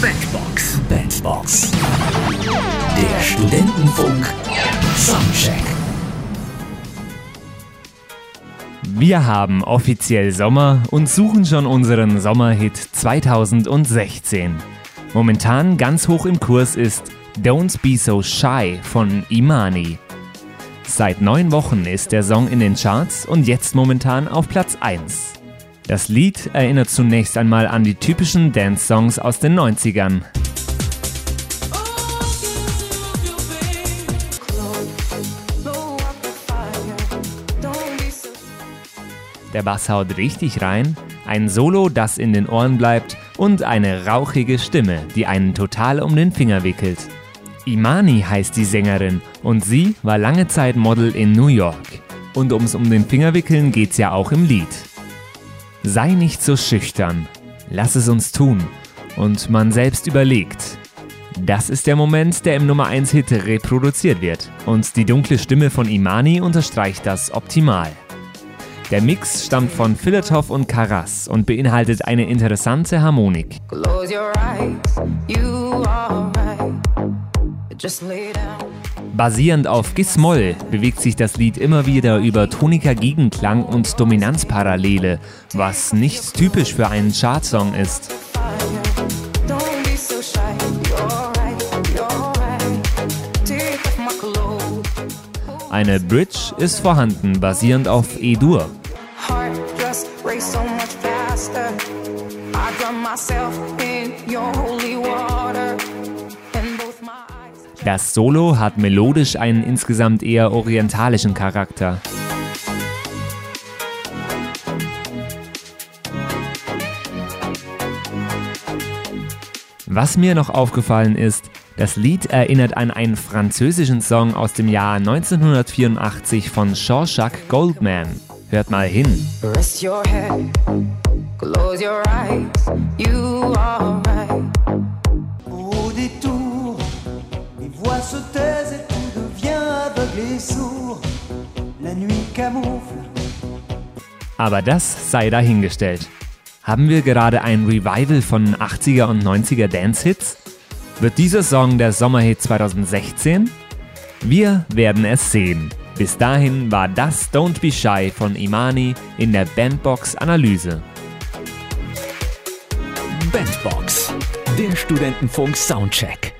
Bandbox. Bandbox. Der Studentenfunk. Soundcheck. Wir haben offiziell Sommer und suchen schon unseren Sommerhit 2016. Momentan ganz hoch im Kurs ist Don't Be So Shy von Imani. Seit neun Wochen ist der Song in den Charts und jetzt momentan auf Platz 1. Das Lied erinnert zunächst einmal an die typischen Dance-Songs aus den 90ern. Der Bass haut richtig rein, ein Solo, das in den Ohren bleibt und eine rauchige Stimme, die einen total um den Finger wickelt. Imani heißt die Sängerin und sie war lange Zeit Model in New York. Und ums um den Finger wickeln geht's ja auch im Lied. Sei nicht so schüchtern, lass es uns tun und man selbst überlegt. Das ist der Moment, der im Nummer 1 Hit reproduziert wird und die dunkle Stimme von Imani unterstreicht das optimal. Der Mix stammt von Filatov und Karas und beinhaltet eine interessante Harmonik. Basierend auf Gis-Moll bewegt sich das Lied immer wieder über toniker Gegenklang und Dominanzparallele, was nicht typisch für einen Chartsong ist. Eine Bridge ist vorhanden, basierend auf E-Dur. Das Solo hat melodisch einen insgesamt eher orientalischen Charakter. Was mir noch aufgefallen ist, das Lied erinnert an einen französischen Song aus dem Jahr 1984 von Jean-Jacques Goldman. Hört mal hin. Rest your head, close your eyes, you are devient aveugle et sourd. La nuit camoufle. Aber das sei dahingestellt. Haben wir gerade ein Revival von 80er und 90er Dance-Hits? Wird dieser Song der Sommerhit 2016? Wir werden es sehen. Bis dahin war das Don't Be Shy von Imani in der Bandbox Analyse. Bandbox, der Studentenfunk Soundcheck.